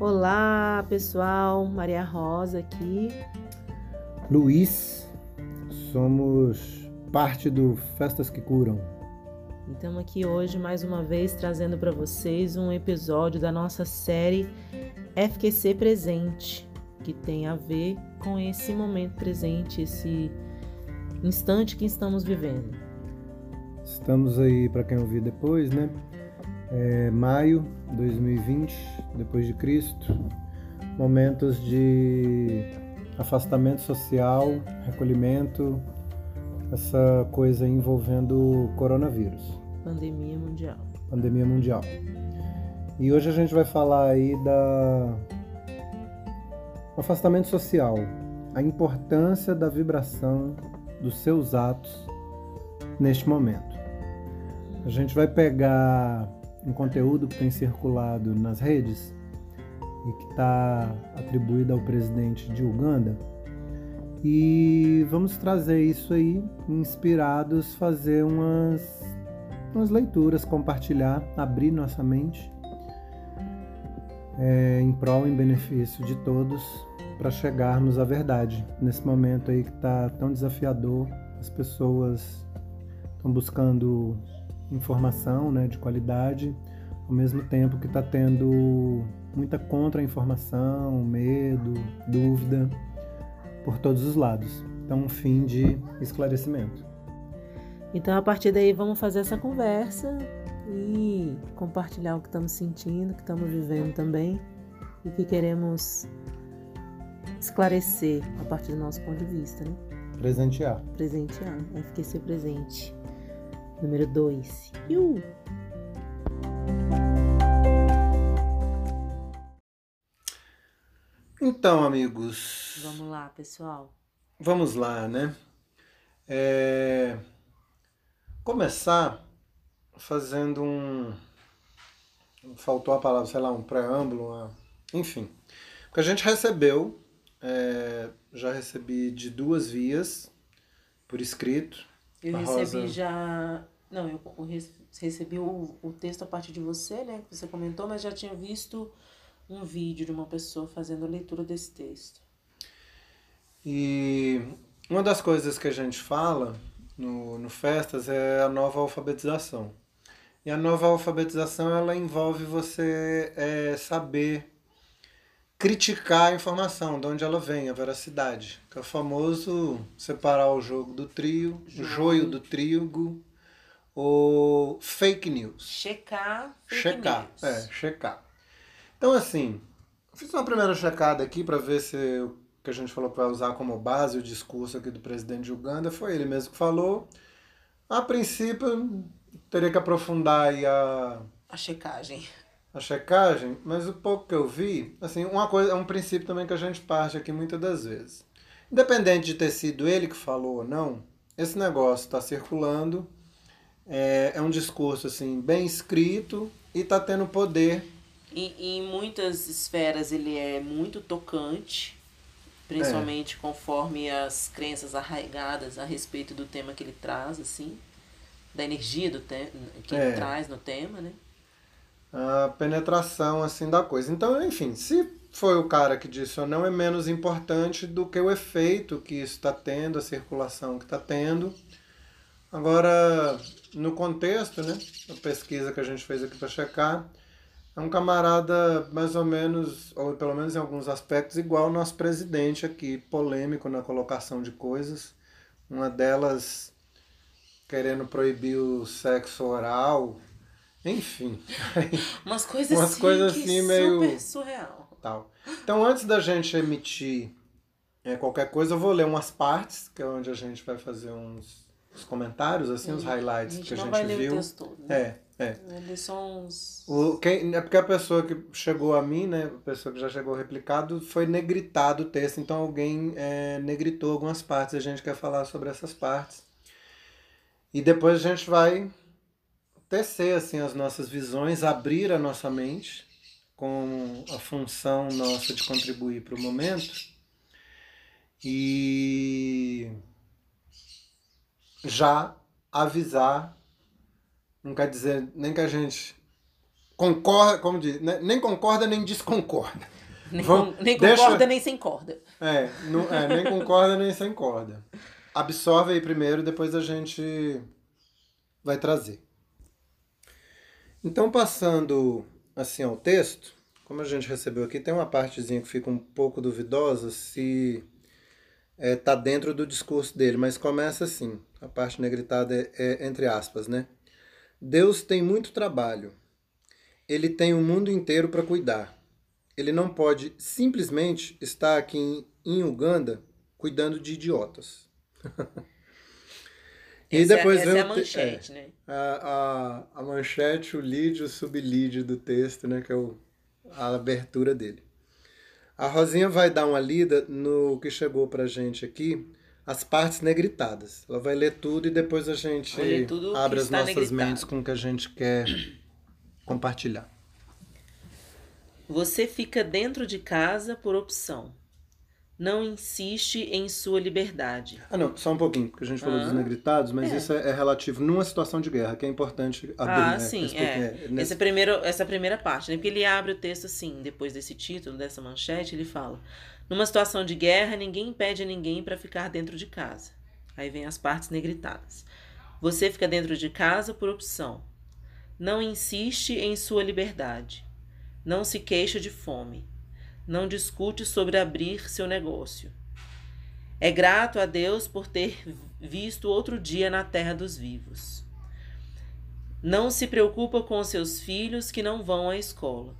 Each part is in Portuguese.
Olá, pessoal. Maria Rosa aqui. Luiz, somos parte do Festas que Curam. E estamos aqui hoje mais uma vez trazendo para vocês um episódio da nossa série FQC Presente, que tem a ver com esse momento presente, esse instante que estamos vivendo. Estamos aí, para quem ouvir depois, né? É, maio 2020, depois de Cristo, momentos de afastamento social, recolhimento, essa coisa envolvendo o coronavírus. Pandemia mundial. Pandemia mundial. E hoje a gente vai falar aí da afastamento social, a importância da vibração dos seus atos neste momento. A gente vai pegar um conteúdo que tem circulado nas redes e que está atribuído ao presidente de Uganda e vamos trazer isso aí, inspirados, fazer umas, umas leituras, compartilhar, abrir nossa mente é, em prol, em benefício de todos, para chegarmos à verdade. Nesse momento aí que está tão desafiador, as pessoas estão buscando informação né, de qualidade, ao mesmo tempo que está tendo muita contra-informação, medo, dúvida por todos os lados. Então, um fim de esclarecimento. Então, a partir daí, vamos fazer essa conversa e compartilhar o que estamos sentindo, o que estamos vivendo também e o que queremos esclarecer a partir do nosso ponto de vista, né? Presentear. Presentear. FQC presente. Número 2. Uh! Então, amigos. Vamos lá, pessoal. Vamos lá, né? É... Começar fazendo um. Faltou a palavra, sei lá, um preâmbulo, uma... enfim. Porque a gente recebeu, é... já recebi de duas vias, por escrito. Eu recebi Rosa... já. Não, eu recebi o, o texto a partir de você, né? Que você comentou, mas já tinha visto um vídeo de uma pessoa fazendo a leitura desse texto. E uma das coisas que a gente fala no, no Festas é a nova alfabetização. E a nova alfabetização ela envolve você é, saber criticar a informação, de onde ela vem, a veracidade. Que é o famoso separar o jogo do trio, o joio do trigo, o fake news. Checar fake checar, news. é, checar. Então, assim, fiz uma primeira checada aqui para ver se o que a gente falou para usar como base o discurso aqui do presidente de Uganda foi ele mesmo que falou. A princípio, teria que aprofundar aí a. A checagem. A checagem, mas o pouco que eu vi, assim, uma coisa, é um princípio também que a gente parte aqui muitas das vezes. Independente de ter sido ele que falou ou não, esse negócio está circulando, é, é um discurso assim bem escrito e está tendo poder e, em muitas esferas ele é muito tocante, principalmente é. conforme as crenças arraigadas a respeito do tema que ele traz, assim, da energia do te que é. ele traz no tema, né? A penetração, assim, da coisa. Então, enfim, se foi o cara que disse ou não, é menos importante do que o efeito que isso está tendo, a circulação que está tendo. Agora, no contexto, né, a pesquisa que a gente fez aqui para checar, é um camarada mais ou menos, ou pelo menos em alguns aspectos, igual ao nosso presidente aqui, polêmico na colocação de coisas. Uma delas querendo proibir o sexo oral, enfim. Umas coisas Umas assim, coisas assim meio super surreal. Tal. Então, antes da gente emitir é, qualquer coisa, eu vou ler umas partes, que é onde a gente vai fazer uns, uns comentários, assim, os highlights a que a gente viu. Ler o texto todo, né? É. É. Eles são uns... o, quem, é porque a pessoa que chegou a mim, né, a pessoa que já chegou replicado, foi negritado o texto, então alguém é, negritou algumas partes, a gente quer falar sobre essas partes. E depois a gente vai tecer assim, as nossas visões, abrir a nossa mente com a função nossa de contribuir para o momento e já avisar não quer dizer nem que a gente concorda, como diz, né? nem concorda nem desconcorda. Nem, Vamos- nem deixa- concorda, nem sem corda. É, não- é, nem concorda nem sem corda. Absorve aí primeiro, depois a gente vai trazer. Então, passando assim ao texto, como a gente recebeu aqui, tem uma partezinha que fica um pouco duvidosa se está dentro do discurso dele, mas começa assim, a parte negritada é, é entre aspas, né? Deus tem muito trabalho. Ele tem o mundo inteiro para cuidar. Ele não pode simplesmente estar aqui em, em Uganda cuidando de idiotas. e essa depois é, essa é a o te- manchete, né? a, a, a manchete, o lead o sublead do texto, né? Que é o, a abertura dele. A Rosinha vai dar uma lida no que chegou pra gente aqui, as partes negritadas. Ela vai ler tudo e depois a gente abre as nossas negritado. mentes com o que a gente quer compartilhar. Você fica dentro de casa por opção. Não insiste em sua liberdade. Ah, não, só um pouquinho, porque a gente falou Ah. dos negritados, mas É. isso é, é relativo numa situação de guerra, que é importante abrir, Ah, né? sim, é. pouquinho, nesse- Essa, primeira, essa primeira parte, né? Porque ele abre o texto assim, depois desse título, dessa manchete, ele fala: Numa situação de guerra, ninguém impede ninguém para ficar dentro de casa. Aí vem as partes negritadas. Você fica dentro de casa por opção. Não insiste em sua liberdade. Não se queixa de fome. Não discute sobre abrir seu negócio. É grato a Deus por ter visto outro dia na terra dos vivos. Não se preocupa com seus filhos que não vão à escola.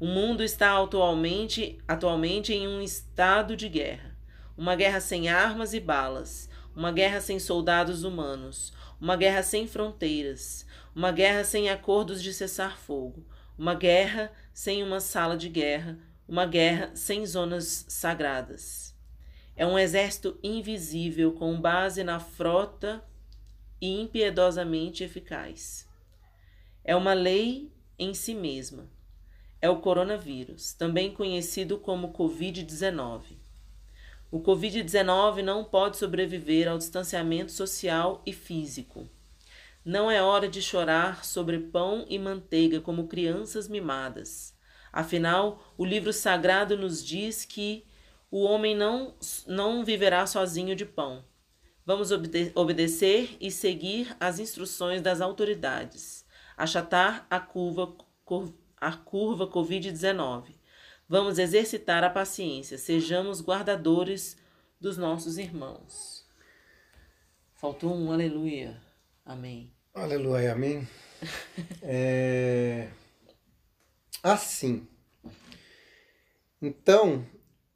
O mundo está atualmente, atualmente em um estado de guerra. Uma guerra sem armas e balas. Uma guerra sem soldados humanos. Uma guerra sem fronteiras. Uma guerra sem acordos de cessar-fogo. Uma guerra sem uma sala de guerra. Uma guerra sem zonas sagradas. É um exército invisível com base na frota e impiedosamente eficaz. É uma lei em si mesma. É o coronavírus, também conhecido como Covid-19. O Covid-19 não pode sobreviver ao distanciamento social e físico. Não é hora de chorar sobre pão e manteiga como crianças mimadas. Afinal, o livro sagrado nos diz que o homem não, não viverá sozinho de pão. Vamos obede- obedecer e seguir as instruções das autoridades. Achatar a curva, a curva Covid-19. Vamos exercitar a paciência. Sejamos guardadores dos nossos irmãos. Faltou um aleluia. Amém. Aleluia, amém. É... Assim. Então,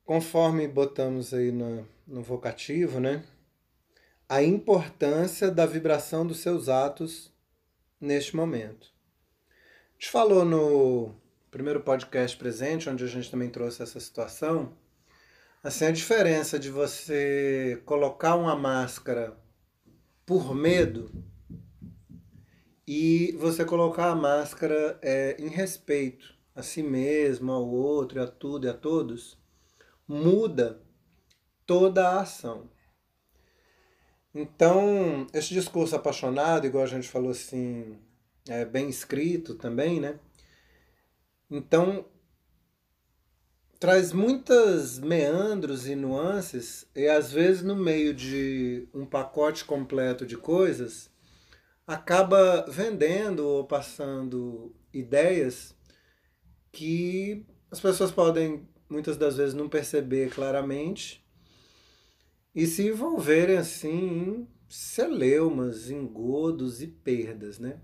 conforme botamos aí no, no vocativo, né? A importância da vibração dos seus atos neste momento. A gente falou no primeiro podcast presente, onde a gente também trouxe essa situação, assim, a diferença de você colocar uma máscara por medo e você colocar a máscara é, em respeito a si mesmo, ao outro, a tudo e a todos, muda toda a ação. Então, esse discurso apaixonado, igual a gente falou assim, é bem escrito também, né? Então, traz muitas meandros e nuances, e às vezes no meio de um pacote completo de coisas, acaba vendendo ou passando ideias que as pessoas podem muitas das vezes não perceber claramente e se envolverem assim em celeumas, engodos e perdas, né?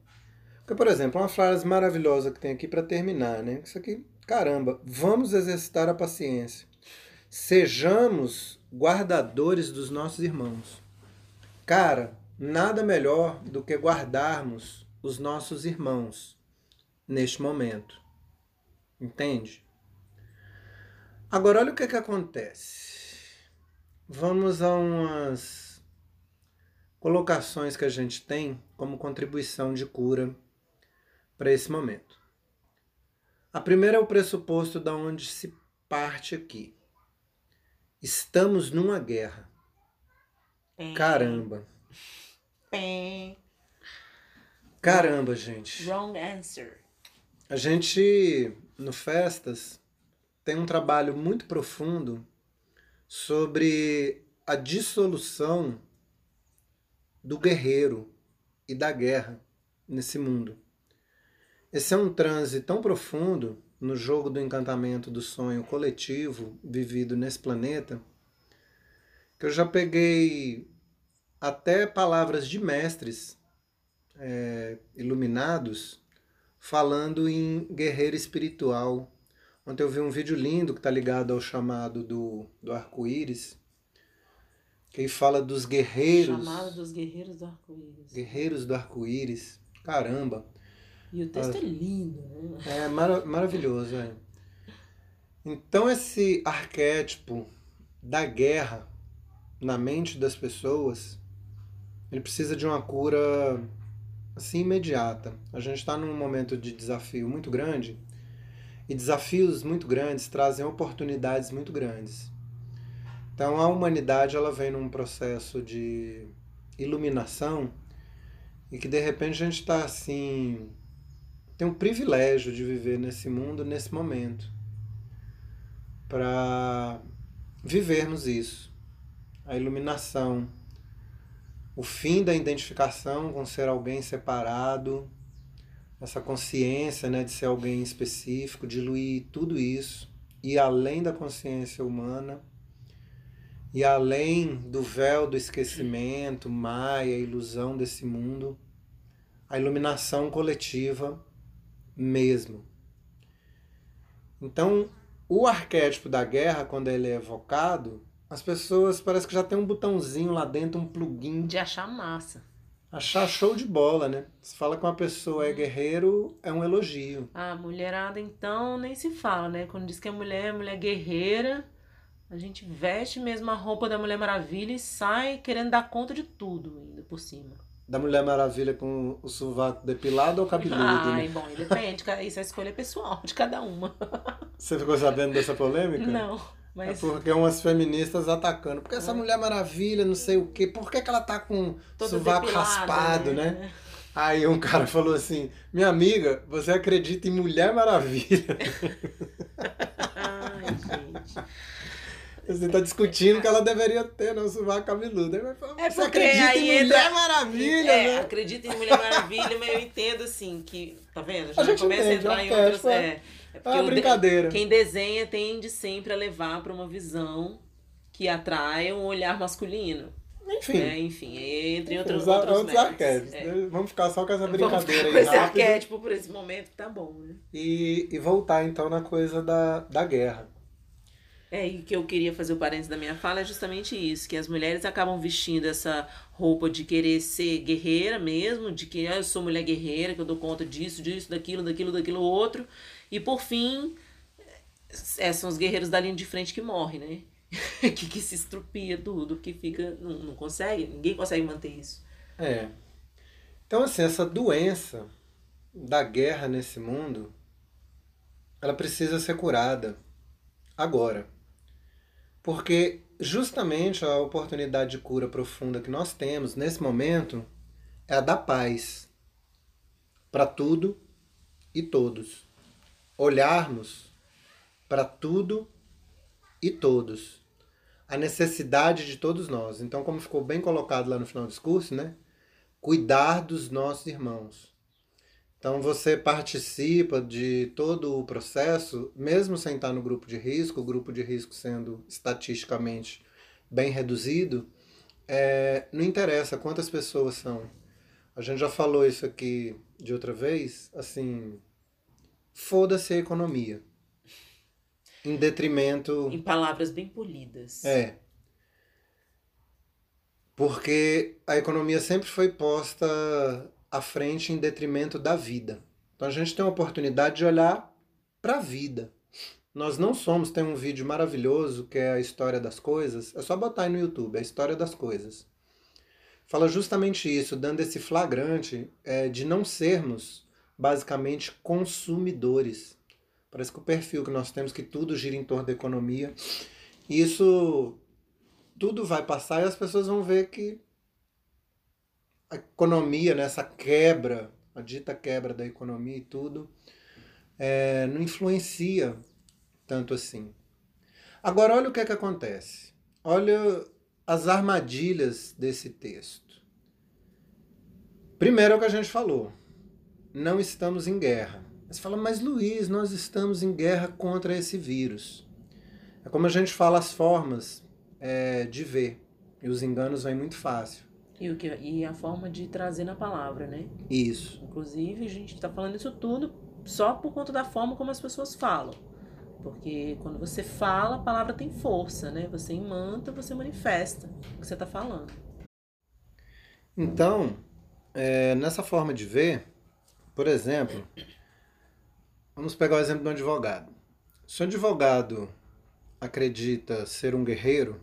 Porque, por exemplo, uma frase maravilhosa que tem aqui para terminar, né? Isso aqui, caramba, vamos exercitar a paciência. Sejamos guardadores dos nossos irmãos. Cara, nada melhor do que guardarmos os nossos irmãos neste momento. Entende? Agora, olha o que, que acontece. Vamos a umas colocações que a gente tem como contribuição de cura para esse momento. A primeira é o pressuposto da onde se parte aqui. Estamos numa guerra. Caramba. Caramba, gente. Wrong answer. a gente, no Festas, tem um trabalho muito profundo sobre a dissolução do guerreiro e da guerra nesse mundo. Esse é um transe tão profundo no jogo do encantamento do sonho coletivo vivido nesse planeta que eu já peguei até palavras de mestres é, iluminados falando em guerreiro espiritual. Ontem eu vi um vídeo lindo que está ligado ao chamado do, do arco-íris, que fala dos guerreiros. Chamado dos guerreiros do arco-íris. Guerreiros do arco-íris. Caramba! E o texto é lindo, né? É mar maravilhoso, é. Então esse arquétipo da guerra na mente das pessoas, ele precisa de uma cura assim imediata. A gente está num momento de desafio muito grande e desafios muito grandes trazem oportunidades muito grandes. Então a humanidade ela vem num processo de iluminação e que de repente a gente está assim tem um privilégio de viver nesse mundo nesse momento para vivermos isso. A iluminação o fim da identificação com ser alguém separado, essa consciência né, de ser alguém específico, diluir tudo isso, e além da consciência humana, e além do véu do esquecimento, maia, ilusão desse mundo, a iluminação coletiva mesmo. Então, o arquétipo da guerra, quando ele é evocado, as pessoas parece que já tem um botãozinho lá dentro, um plugin. De achar massa. Achar show de bola, né? Se fala que uma pessoa é guerreiro, é um elogio. A mulherada, então, nem se fala, né? Quando diz que é mulher, mulher guerreira, a gente veste mesmo a roupa da Mulher Maravilha e sai querendo dar conta de tudo ainda por cima. Da Mulher Maravilha com o sovaco depilado ou cabeludo? Ai, né? bom, depende. Isso é escolha pessoal de cada uma. Você ficou sabendo dessa polêmica? Não. Mas... É porque umas feministas atacando. Porque essa Mulher Maravilha, não sei o quê. Por que, que ela tá com Todo sovaco depilado, raspado, né? né? Aí um cara falou assim: Minha amiga, você acredita em Mulher Maravilha? Ai, gente. Você tá discutindo que ela deveria ter, não, sovaco cabeludo. É você acredita aí em Mulher entra- Maravilha, é, né? acredito em Mulher Maravilha, mas eu entendo assim que. Tá vendo? Já A gente começa a entende, entrar em o outras. arquétipo é- É, é É uma o de- brincadeira. Quem desenha tende sempre a levar para uma visão que atrai um olhar masculino. Enfim. Né? Enfim, entre outros, os, outros, outros arquétipos. É. né? Vamos ficar só com essa Vamos brincadeira ficar com aí esse rápido. arquétipo por esse momento que tá bom, né? E, e voltar então na coisa da, da guerra. É, e que eu queria fazer o parênteses da minha fala é justamente isso, que as mulheres acabam vestindo essa roupa de querer ser guerreira mesmo, de que ah, eu sou mulher guerreira, que eu dou conta disso, disso, daquilo, daquilo, daquilo outro, e por fim, é, são os guerreiros da linha de frente que morrem, né? que, que se estrupia tudo, que fica, não, não consegue, ninguém consegue manter isso. É. Então, assim, essa doença da guerra nesse mundo, ela precisa ser curada agora. Porque justamente a oportunidade de cura profunda que nós temos nesse momento é a da paz para tudo e todos. Olharmos para tudo e todos. A necessidade de todos nós. Então, como ficou bem colocado lá no final do discurso, né? Cuidar dos nossos irmãos. Então, você participa de todo o processo, mesmo sem estar no grupo de risco, o grupo de risco sendo estatisticamente bem reduzido, é, não interessa quantas pessoas são. A gente já falou isso aqui de outra vez, assim, foda-se a economia. Em detrimento. Em palavras bem polidas. É. Porque a economia sempre foi posta à frente em detrimento da vida. Então a gente tem a oportunidade de olhar para a vida. Nós não somos, tem um vídeo maravilhoso que é a história das coisas, é só botar aí no YouTube, a história das coisas. Fala justamente isso, dando esse flagrante é, de não sermos basicamente consumidores. Parece que o perfil que nós temos, que tudo gira em torno da economia, isso tudo vai passar e as pessoas vão ver que a economia, né, essa quebra, a dita quebra da economia e tudo, é, não influencia tanto assim. Agora, olha o que é que acontece. Olha as armadilhas desse texto. Primeiro é o que a gente falou. Não estamos em guerra. Você fala, mas Luiz, nós estamos em guerra contra esse vírus. É como a gente fala as formas é, de ver. E os enganos vêm muito fácil. E, o que, e a forma de trazer na palavra, né? Isso. Inclusive, a gente está falando isso tudo só por conta da forma como as pessoas falam. Porque quando você fala, a palavra tem força, né? Você imanta, você manifesta o que você está falando. Então, é, nessa forma de ver, por exemplo, vamos pegar o exemplo do advogado. Se o advogado acredita ser um guerreiro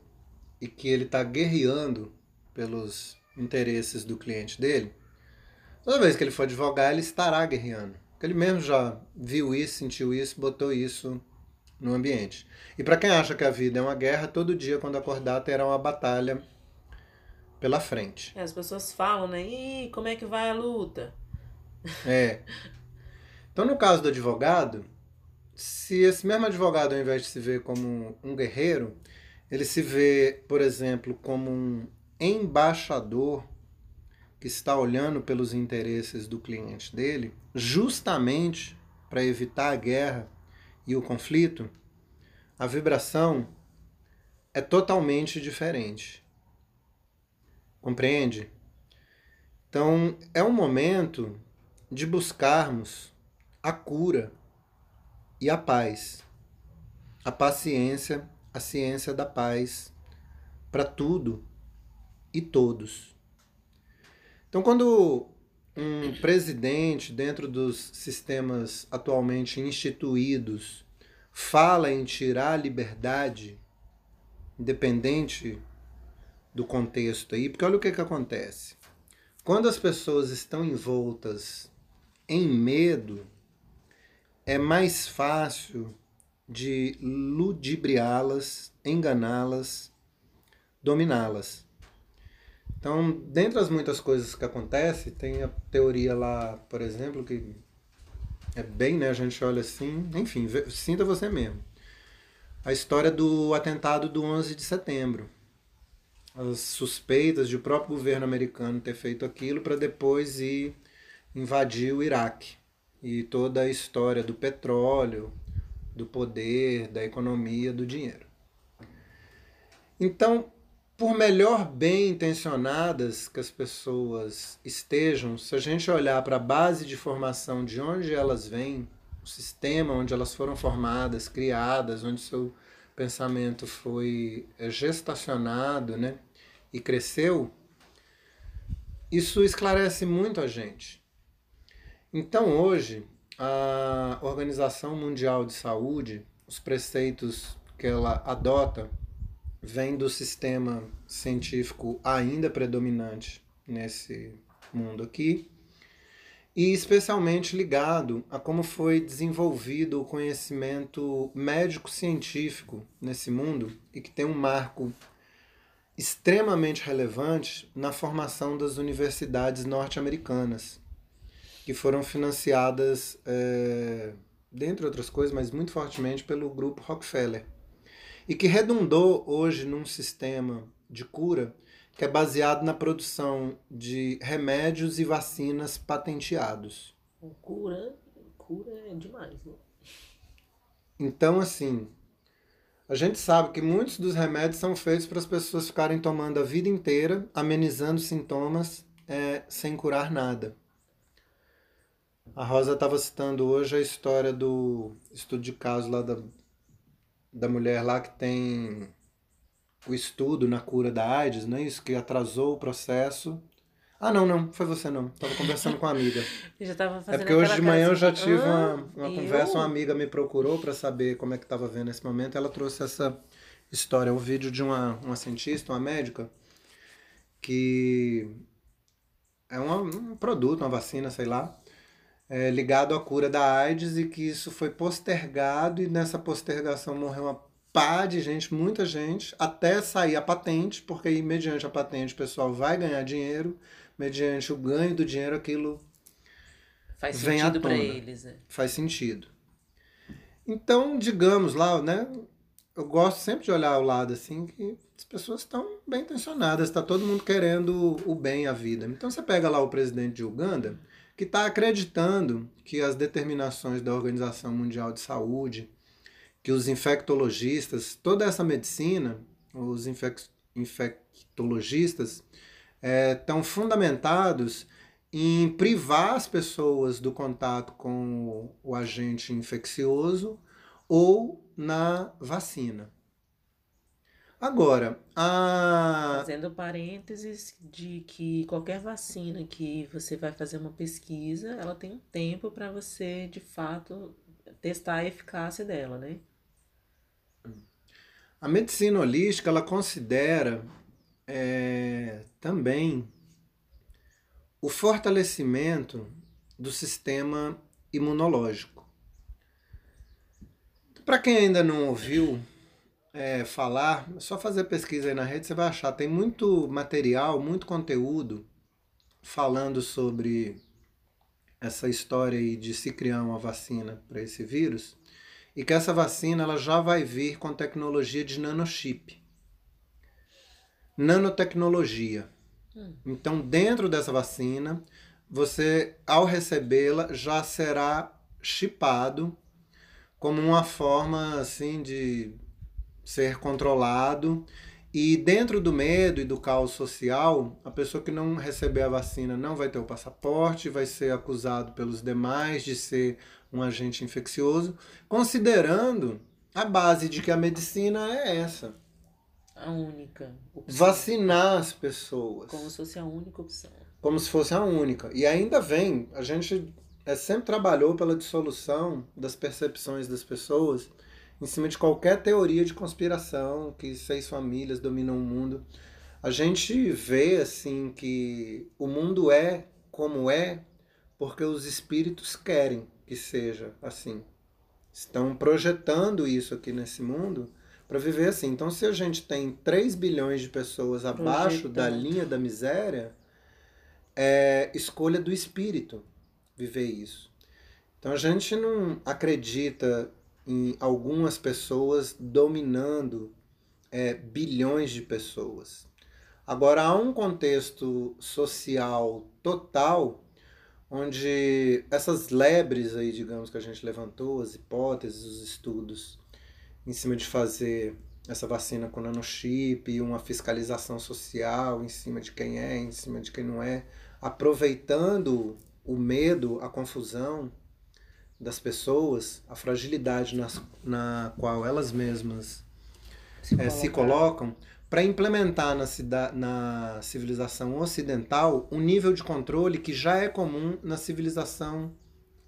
e que ele está guerreando pelos interesses do cliente dele, toda vez que ele for advogar, ele estará guerreando. Porque ele mesmo já viu isso, sentiu isso, botou isso no ambiente. E para quem acha que a vida é uma guerra, todo dia quando acordar terá uma batalha pela frente. É, as pessoas falam, né? Ih, como é que vai a luta? É. Então, no caso do advogado, se esse mesmo advogado, ao invés de se ver como um guerreiro, ele se vê, por exemplo, como um embaixador que está olhando pelos interesses do cliente dele, justamente para evitar a guerra e o conflito, a vibração é totalmente diferente. Compreende? Então, é um momento de buscarmos a cura e a paz, a paciência, a ciência da paz para tudo e todos. Então, quando um presidente, dentro dos sistemas atualmente instituídos, fala em tirar a liberdade, independente do contexto aí, porque olha o que, que acontece. Quando as pessoas estão envoltas em medo, é mais fácil de ludibriá-las, enganá-las, dominá-las. Então, dentre as muitas coisas que acontecem, tem a teoria lá, por exemplo, que é bem, né? A gente olha assim, enfim, sinta você mesmo. A história do atentado do 11 de setembro. As suspeitas de o próprio governo americano ter feito aquilo para depois ir invadir o Iraque. E toda a história do petróleo, do poder, da economia, do dinheiro. Então, por melhor bem intencionadas que as pessoas estejam, se a gente olhar para a base de formação de onde elas vêm, o sistema onde elas foram formadas, criadas, onde seu pensamento foi eh, gestacionado, né, e cresceu, isso esclarece muito a gente. Então, hoje, a Organização Mundial de Saúde, os preceitos que ela adota vem do sistema científico ainda predominante nesse mundo aqui, e especialmente ligado a como foi desenvolvido o conhecimento médico-científico nesse mundo e que tem um marco extremamente relevante na formação das universidades norte-americanas, que foram financiadas, é, dentre outras coisas, mas muito fortemente pelo grupo Rockefeller e que redundou hoje num sistema de cura que é baseado na produção de remédios e vacinas patenteados. Cura, cura é demais, né? Então, assim, a gente sabe que muitos dos remédios são feitos para as pessoas ficarem tomando a vida inteira, amenizando sintomas é, sem curar nada. A Rosa estava citando hoje a história do estudo de caso lá da da mulher lá que tem o estudo na cura da AIDS, não é isso? Que atrasou o processo. Ah, não, não, foi você não. Tava conversando com uma amiga. já tava é porque hoje de manhã eu já tive uma, uma conversa, uma amiga me procurou para saber como é que estava vendo esse momento. Ela trouxe essa história, o um vídeo de uma, uma cientista, uma médica, que é uma, um produto, uma vacina, sei lá, é, ligado à cura da AIDS e que isso foi postergado e nessa postergação morreu uma pá de gente, muita gente, até sair a patente, porque aí mediante a patente o pessoal vai ganhar dinheiro, mediante o ganho do dinheiro aquilo faz vem sentido para eles. É. Faz sentido. Então, digamos lá, né? Eu gosto sempre de olhar ao lado assim, que as pessoas estão bem intencionadas, está todo mundo querendo o bem à vida. Então você pega lá o presidente de Uganda, que está acreditando que as determinações da Organização Mundial de Saúde, que os infectologistas, toda essa medicina, os infec infectologistas, estão é, fundamentados em privar as pessoas do contato com o agente infeccioso ou na vacina. Agora, a... Fazendo parênteses de que qualquer vacina que você vai fazer uma pesquisa, ela tem um tempo para você, de fato, testar a eficácia dela, né? A medicina holística, ela considera é, também o fortalecimento do sistema imunológico. Para quem ainda não ouviu é, falar, é só fazer pesquisa aí na rede, você vai achar. Tem muito material, muito conteúdo falando sobre essa história aí de se criar uma vacina para esse vírus e que essa vacina ela já vai vir com tecnologia de nanochip. Nanotecnologia. Hum. Então, dentro dessa vacina, você, ao recebê-la, já será chipado como uma forma assim de ser controlado. E dentro do medo e do caos social, a pessoa que não receber a vacina não vai ter o passaporte, vai ser acusado pelos demais de ser um agente infeccioso, considerando a base de que a medicina é essa. A única opção. Vacinar as pessoas. Como se fosse a única opção. Como se fosse a única. E ainda vem, a gente é, sempre trabalhou pela dissolução das percepções das pessoas em cima de qualquer teoria de conspiração, que seis famílias dominam o mundo. A gente vê assim que o mundo é como é porque os espíritos querem que seja assim. Estão projetando isso aqui nesse mundo para viver assim. Então, se a gente tem 3 bilhões de pessoas abaixo da linha da miséria, é escolha do espírito viver isso. Então, a gente não acredita em algumas pessoas dominando é, bilhões de pessoas. Agora, há um contexto social total onde essas lebres aí, digamos, que a gente levantou, as hipóteses, os estudos, em cima de fazer essa vacina com nanochip, uma fiscalização social em cima de quem é, em cima de quem não é, aproveitando o medo, a confusão das pessoas, a fragilidade nas, na qual elas mesmas se, é, se colocam, para implementar na, na civilização ocidental um nível de controle que já é comum na civilização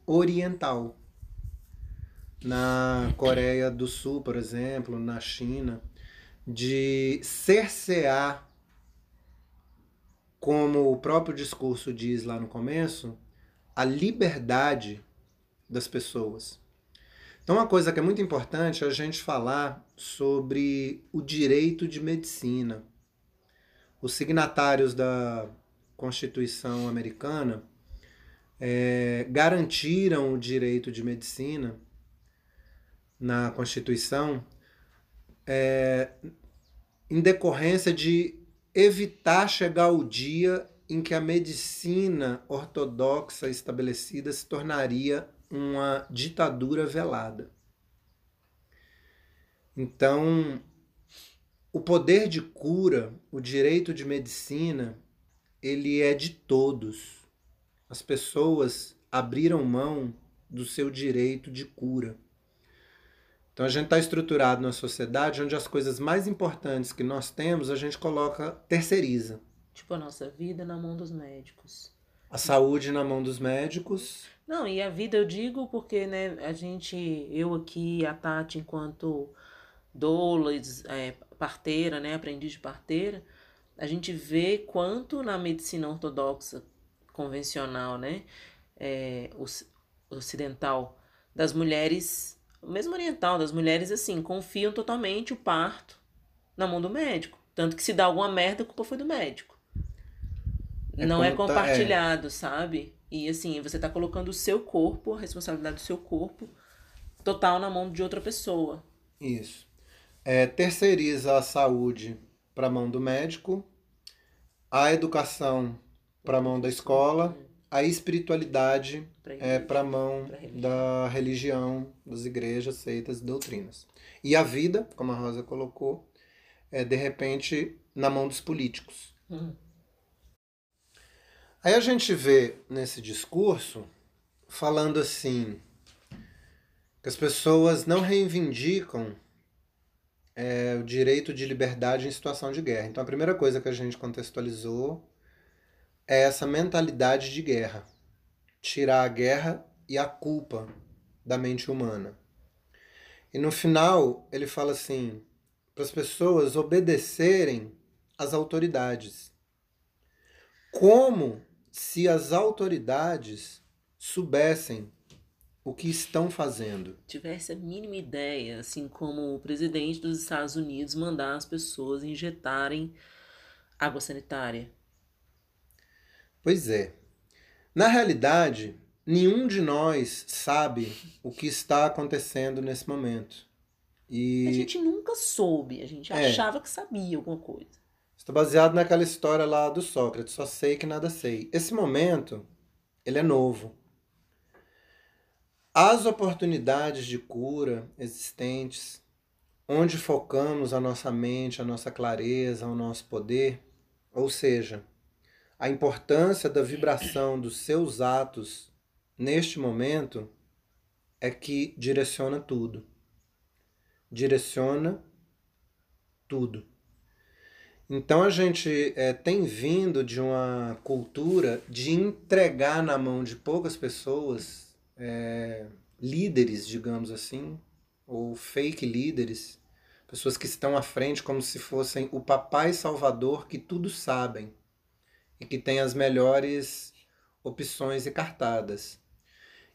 oriental. Na Coreia do Sul, por exemplo, na China, de cercear, como o próprio discurso diz lá no começo, a liberdade das pessoas. Então, uma coisa que é muito importante é a gente falar sobre o direito de medicina. Os signatários da Constituição Americana é, garantiram o direito de medicina na Constituição é, em decorrência de evitar chegar o dia em que a medicina ortodoxa estabelecida se tornaria uma ditadura velada. Então, o poder de cura, o direito de medicina, ele é de todos. As pessoas abriram mão do seu direito de cura. Então a gente está estruturado numa sociedade onde as coisas mais importantes que nós temos a gente coloca, terceiriza. Tipo a nossa vida na mão dos médicos. A saúde na mão dos médicos. Não, e a vida eu digo porque, né, a gente, eu aqui, a Tati, enquanto doula, é, parteira, né, aprendiz de parteira, a gente vê quanto na medicina ortodoxa convencional, né, é, ocidental, das mulheres mesmo oriental, das mulheres, assim, confiam totalmente o parto na mão do médico. Tanto que se dá alguma merda, a culpa foi do médico. É não é compartilhado, tá, é. sabe? E assim, você tá colocando o seu corpo, a responsabilidade do seu corpo, total na mão de outra pessoa. Isso. É, terceiriza a saúde para a mão do médico, a educação para a mão da escola, a espiritualidade é para a mão da religião, das igrejas, seitas e doutrinas. E a vida, como a Rosa colocou, é de repente na mão dos políticos. Uhum. Aí a gente vê nesse discurso falando assim que as pessoas não reivindicam é, o direito de liberdade em situação de guerra. Então a primeira coisa que a gente contextualizou é essa mentalidade de guerra. Tirar a guerra e a culpa da mente humana. E no final ele fala assim, para as pessoas obedecerem às autoridades. Como se as autoridades soubessem o que estão fazendo. Tivesse a mínima ideia, assim como o presidente dos Estados Unidos mandar as pessoas injetarem água sanitária. Pois é. Na realidade, nenhum de nós sabe o que está acontecendo nesse momento. E... A gente nunca soube, a gente é. achava que sabia alguma coisa. Está baseado naquela história lá do Sócrates, só sei que nada sei. Esse momento, ele é novo. As oportunidades de cura existentes, onde focamos a nossa mente, a nossa clareza, o nosso poder, ou seja, a importância da vibração dos seus atos neste momento é que direciona tudo. Direciona tudo. Então a gente é, tem vindo de uma cultura de entregar na mão de poucas pessoas, é, líderes, digamos assim, ou fake líderes, pessoas que estão à frente como se fossem o papai salvador que tudo sabem e que tem as melhores opções e cartadas.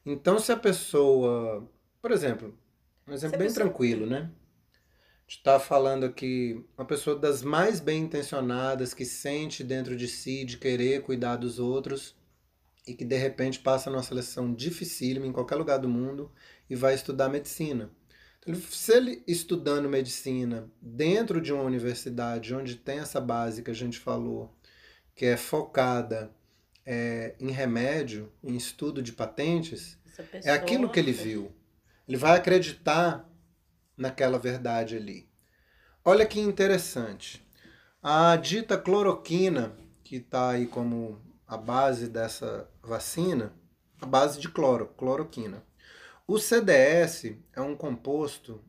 Então se a pessoa, por exemplo, um exemplo bem tranquilo, né? Está falando aqui uma pessoa das mais bem intencionadas que sente dentro de si de querer cuidar dos outros e que de repente passa numa seleção dificílima em qualquer lugar do mundo e vai estudar medicina. Então, se ele estudando medicina dentro de uma universidade onde tem essa base que a gente falou, que é focada é, em remédio, em estudo de patentes, é aquilo que ele viu. Ele vai acreditar naquela verdade ali. Olha que interessante. A dita cloroquina, que está aí como a base dessa vacina, a base de cloro, cloroquina. O CDS é um composto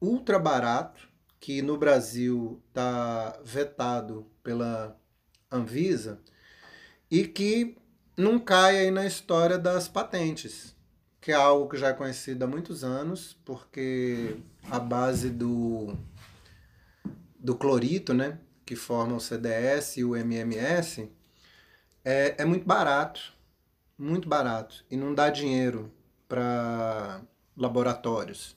ultra barato que no Brasil está vetado pela Anvisa e que não cai aí na história das patentes que é algo que já é conhecido há muitos anos, porque a base do, do clorito, né, que forma o CDS e o MMS, é, é muito barato, muito barato, e não dá dinheiro para laboratórios.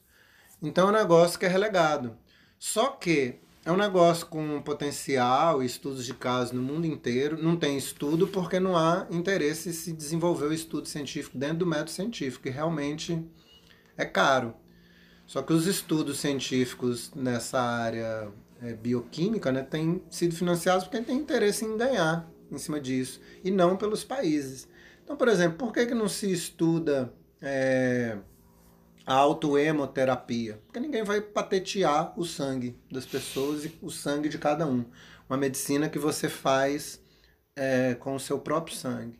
Então é um negócio que é relegado. Só que é um negócio com potencial estudos de casos no mundo inteiro. Não tem estudo porque não há interesse em se desenvolver o estudo científico dentro do método científico, que realmente é caro. Só que os estudos científicos nessa área é, bioquímica né, têm sido financiados porque tem interesse em ganhar em cima disso, e não pelos países. Então, por exemplo, por que, que não se estuda. É, a autoemoterapia, porque ninguém vai patentear o sangue das pessoas e o sangue de cada um. Uma medicina que você faz é, com o seu próprio sangue.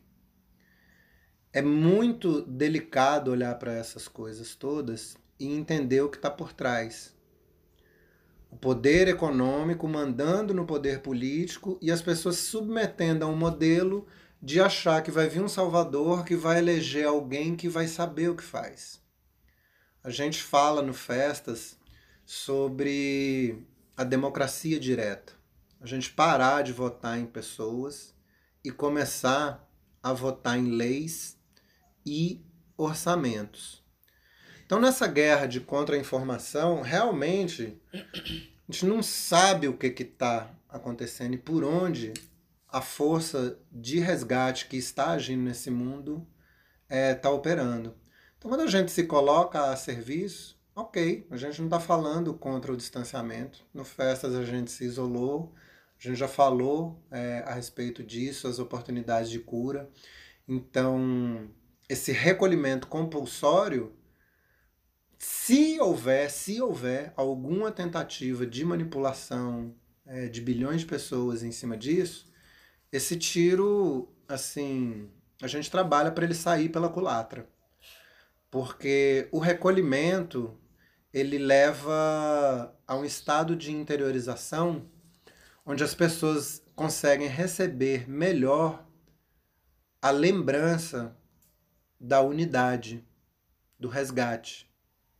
É muito delicado olhar para essas coisas todas e entender o que está por trás. O poder econômico mandando no poder político e as pessoas se submetendo a um modelo de achar que vai vir um salvador que vai eleger alguém que vai saber o que faz a gente fala no Festas sobre a democracia direta. A gente parar de votar em pessoas e começar a votar em leis e orçamentos. Então, nessa guerra de contra-informação, realmente a gente não sabe o que está acontecendo e por onde a força de resgate que está agindo nesse mundo está é, tá operando. Então, quando a gente se coloca a serviço, ok, a gente não está falando contra o distanciamento. No Festas a gente se isolou, a gente já falou é, a respeito disso, as oportunidades de cura. Então, esse recolhimento compulsório, se houver, se houver alguma tentativa de manipulação é, de bilhões de pessoas em cima disso, esse tiro, assim, a gente trabalha para ele sair pela culatra. Porque o recolhimento, ele leva a um estado de interiorização onde as pessoas conseguem receber melhor a lembrança da unidade, do resgate,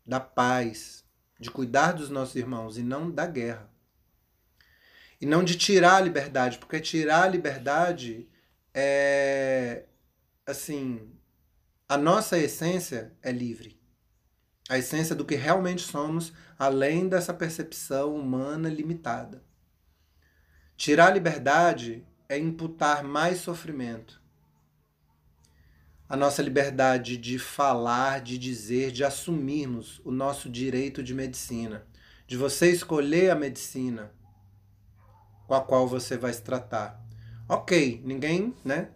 da paz, de cuidar dos nossos irmãos e não da guerra. E não de tirar a liberdade, porque tirar a liberdade é assim, a nossa essência é livre. A essência do que realmente somos, além dessa percepção humana limitada. Tirar a liberdade é imputar mais sofrimento. A nossa liberdade de falar, de dizer, de assumirmos o nosso direito de medicina, de você escolher a medicina com a qual você vai se tratar. Ok, ninguém, né?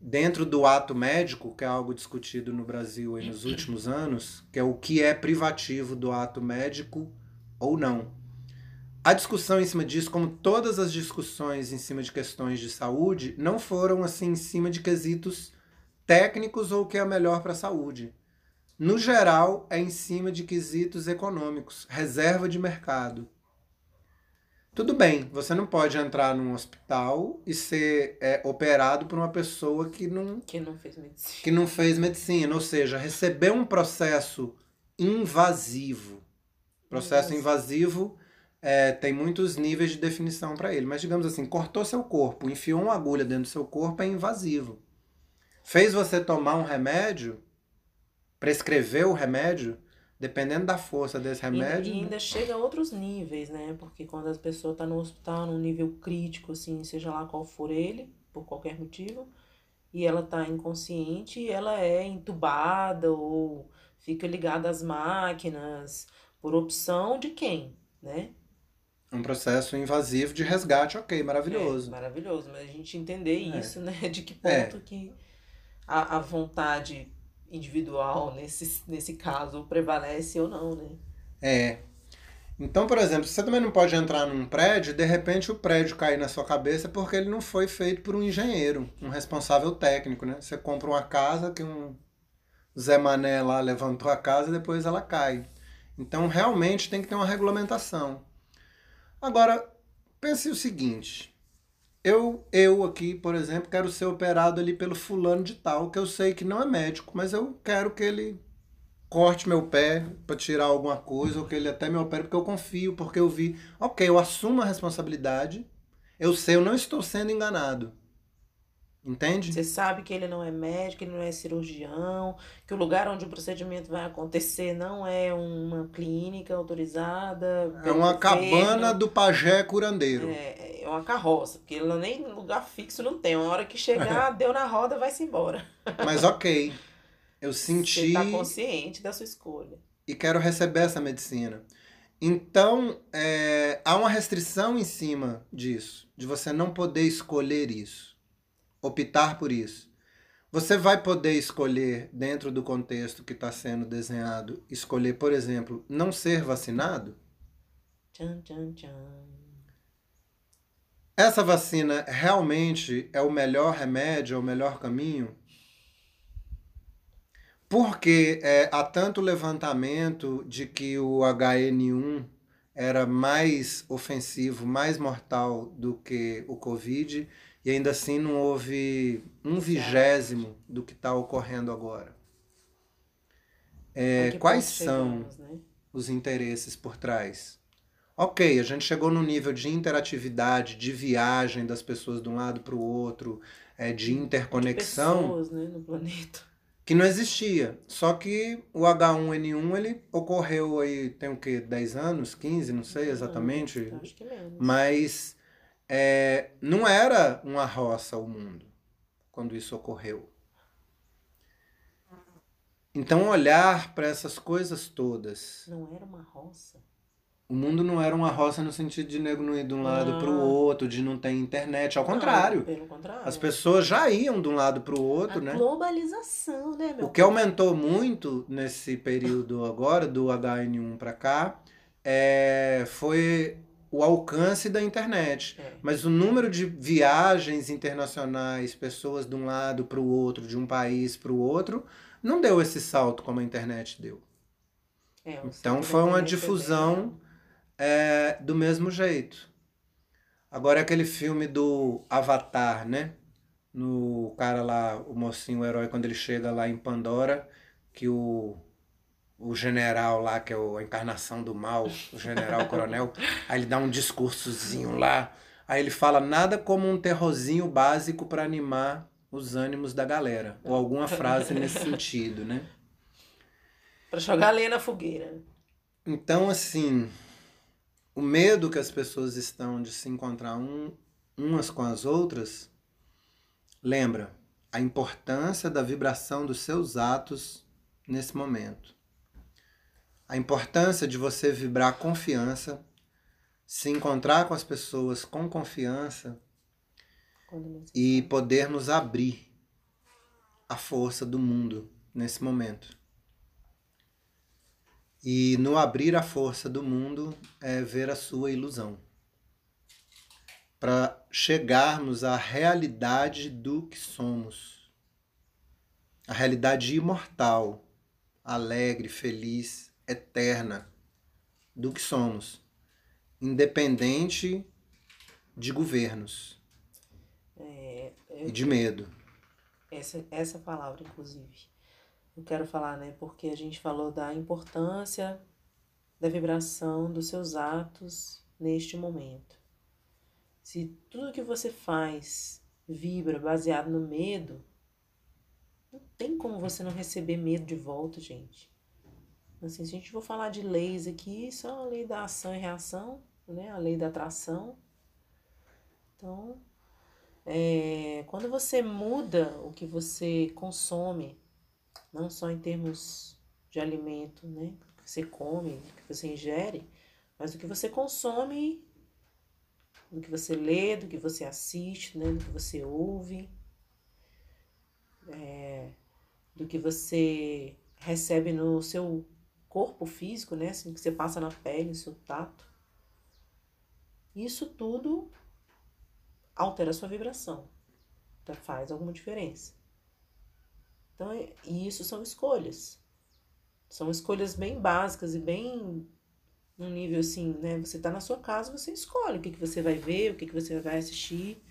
Dentro do ato médico, que é algo discutido no Brasil nos últimos anos, que é o que é privativo do ato médico ou não. A discussão em cima disso, como todas as discussões em cima de questões de saúde, não foram assim em cima de quesitos técnicos ou o que é melhor para a saúde. No geral, é em cima de quesitos econômicos, reserva de mercado. Tudo bem, você não pode entrar num hospital e ser é, operado por uma pessoa que não, que não fez medicina. Que não fez medicina, ou seja, receber um processo invasivo. Processo invasivo é, tem muitos níveis de definição para ele. Mas digamos assim, cortou seu corpo, enfiou uma agulha dentro do seu corpo, é invasivo. Fez você tomar um remédio, prescreveu o remédio, dependendo da força desse remédio. E, e ainda chega a outros níveis, né? Porque quando a pessoa está no hospital, num nível crítico, assim, seja lá qual for ele, por qualquer motivo, e ela está inconsciente, ela é entubada ou fica ligada às máquinas, por opção de quem, né? Um processo invasivo de resgate, ok, maravilhoso. É, maravilhoso, mas a gente entender é. isso, né? De que é. ponto é. que a, a vontade individual nesse, nesse caso prevalece ou não, né? É. Então, por exemplo, você também não pode entrar num prédio e de repente o prédio cair na sua cabeça porque ele não foi feito por um engenheiro, um responsável técnico, né? Você compra uma casa que um Zé Mané lá levantou a casa e depois ela cai. Então, realmente tem que ter uma regulamentação. Agora, pense o seguinte. Eu, eu aqui, por exemplo, quero ser operado ali pelo fulano de tal, que eu sei que não é médico, mas eu quero que ele corte meu pé para tirar alguma coisa, ou que ele até me opere, porque eu confio, porque eu vi. Ok, eu assumo a responsabilidade, eu sei, eu não estou sendo enganado. Entende? Você sabe que ele não é médico, ele não é cirurgião, que o lugar onde o procedimento vai acontecer não é uma clínica autorizada. É uma cabana do pajé curandeiro. É, é uma carroça, porque ele nem lugar fixo não tem. Uma hora que chegar, deu na roda, vai-se embora. Mas ok, eu senti. Você está consciente da sua escolha. E quero receber essa medicina. Então, é, há uma restrição em cima disso, de você não poder escolher isso optar por isso. Você vai poder escolher, dentro do contexto que está sendo desenhado, escolher, por exemplo, não ser vacinado? Tchan, tchan, tchan. Essa vacina realmente é o melhor remédio, é o melhor caminho? Porque é, há tanto levantamento de que o HN1 era mais ofensivo, mais mortal do que o Covid e ainda assim não houve um vigésimo do que está ocorrendo agora. É, quais são chegamos, né? os interesses por trás? Ok, a gente chegou no nível de interatividade, de viagem das pessoas de um lado para o outro, é, de interconexão. De pessoas, né, no planeta. Que não existia. Só que o H1N1 ele ocorreu aí, tem o quê? 10 anos? 15? Não sei exatamente. acho que menos. Mas é, não era uma roça o mundo quando isso ocorreu. Então, olhar para essas coisas todas. Não era uma roça? O mundo não era uma roça no sentido de nego não ir de um lado Ah. para o outro, de não ter internet. Ao contrário. Não, pelo contrário. As pessoas já iam de um lado para o outro, A né? globalização, né, meu O que aumentou muito nesse período agora, do HN1 para cá, é, foi o alcance da internet. É. Mas o número de viagens internacionais, pessoas de um lado para o outro, de um país para o outro, não deu esse salto como a internet deu. É, Então foi uma difusão é, do mesmo jeito. Agora aquele filme do Avatar, né? No cara lá, o mocinho, o herói, quando ele chega lá em Pandora, que o, o general lá, que é o- a encarnação do mal, o general coronel, aí ele dá um discursozinho lá, aí ele fala nada como um terrorzinho básico para animar os ânimos da galera, ou alguma frase nesse sentido, né? Pra jogar lenha na fogueira. Então, assim, o medo que as pessoas estão de se encontrar um, umas com as outras, lembra a importância da vibração dos seus atos nesse momento. A importância de você vibrar confiança, se encontrar com as pessoas com confiança e podermos abrir a força do mundo nesse momento. E no abrir a força do mundo é ver a sua ilusão. Para chegarmos à realidade do que somos. A realidade imortal, alegre, feliz, eterna do que somos, independente de governos É, eu- e de medo. essa, essa palavra, inclusive. Eu quero falar, né? Porque a gente falou da importância da vibração dos seus atos neste momento. Se tudo que você faz vibra baseado no medo, não tem como você não receber medo de volta, gente. Assim, se a gente for falar de leis aqui, são a lei da ação e reação, né? A lei da atração. Então, é, quando você muda o que você consome, não só em termos de alimento, né? O que você come, o que você ingere, mas o que você consome, do que você lê, do que você assiste, né? Do que você ouve, é, do que você recebe no seu corpo físico, né? Assim, que você passa na pele, no seu tato. Isso tudo altera a sua vibração. Então faz alguma diferença. Então, é- e isso são escolhas. São escolhas bem básicas e bem num nível assim, né? Você tá na sua casa, você escolhe o que, que você vai ver, o que, que você vai assistir.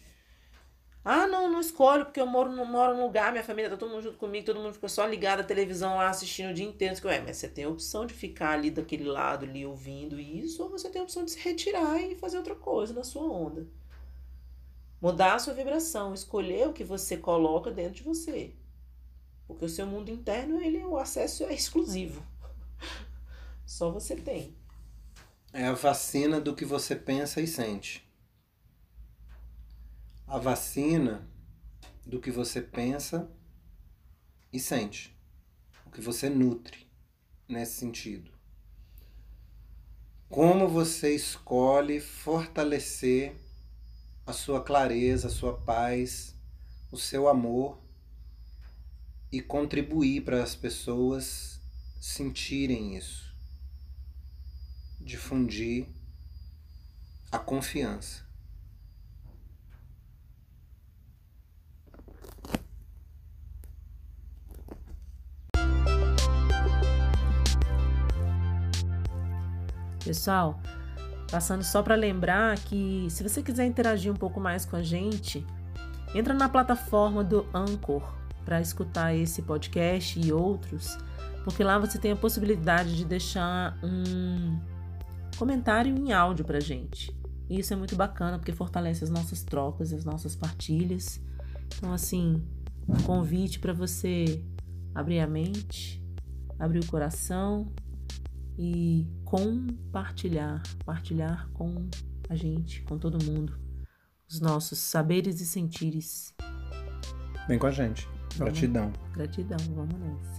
Ah, não, não escolho, porque eu moro, moro num lugar, minha família tá todo mundo junto comigo, todo mundo ficou só ligado à televisão lá assistindo o dia inteiro. Ué, mas você tem a opção de ficar ali daquele lado ali ouvindo isso, ou você tem a opção de se retirar e fazer outra coisa na sua onda. Mudar a sua vibração, escolher o que você coloca dentro de você. Porque o seu mundo interno, ele, o acesso é exclusivo. Só você tem. É a vacina do que você pensa e sente. A vacina do que você pensa e sente. O que você nutre nesse sentido. Como você escolhe fortalecer a sua clareza, a sua paz, o seu amor e contribuir para as pessoas sentirem isso difundir a confiança. Pessoal, passando só para lembrar que se você quiser interagir um pouco mais com a gente, entra na plataforma do Anchor para escutar esse podcast e outros, porque lá você tem a possibilidade de deixar um comentário em áudio pra gente. E isso é muito bacana porque fortalece as nossas trocas, as nossas partilhas. Então, assim, um convite para você abrir a mente, abrir o coração e compartilhar, partilhar com a gente, com todo mundo, os nossos saberes e sentires. Vem com a gente. Vamos. Gratidão. Gratidão, vamos nessa.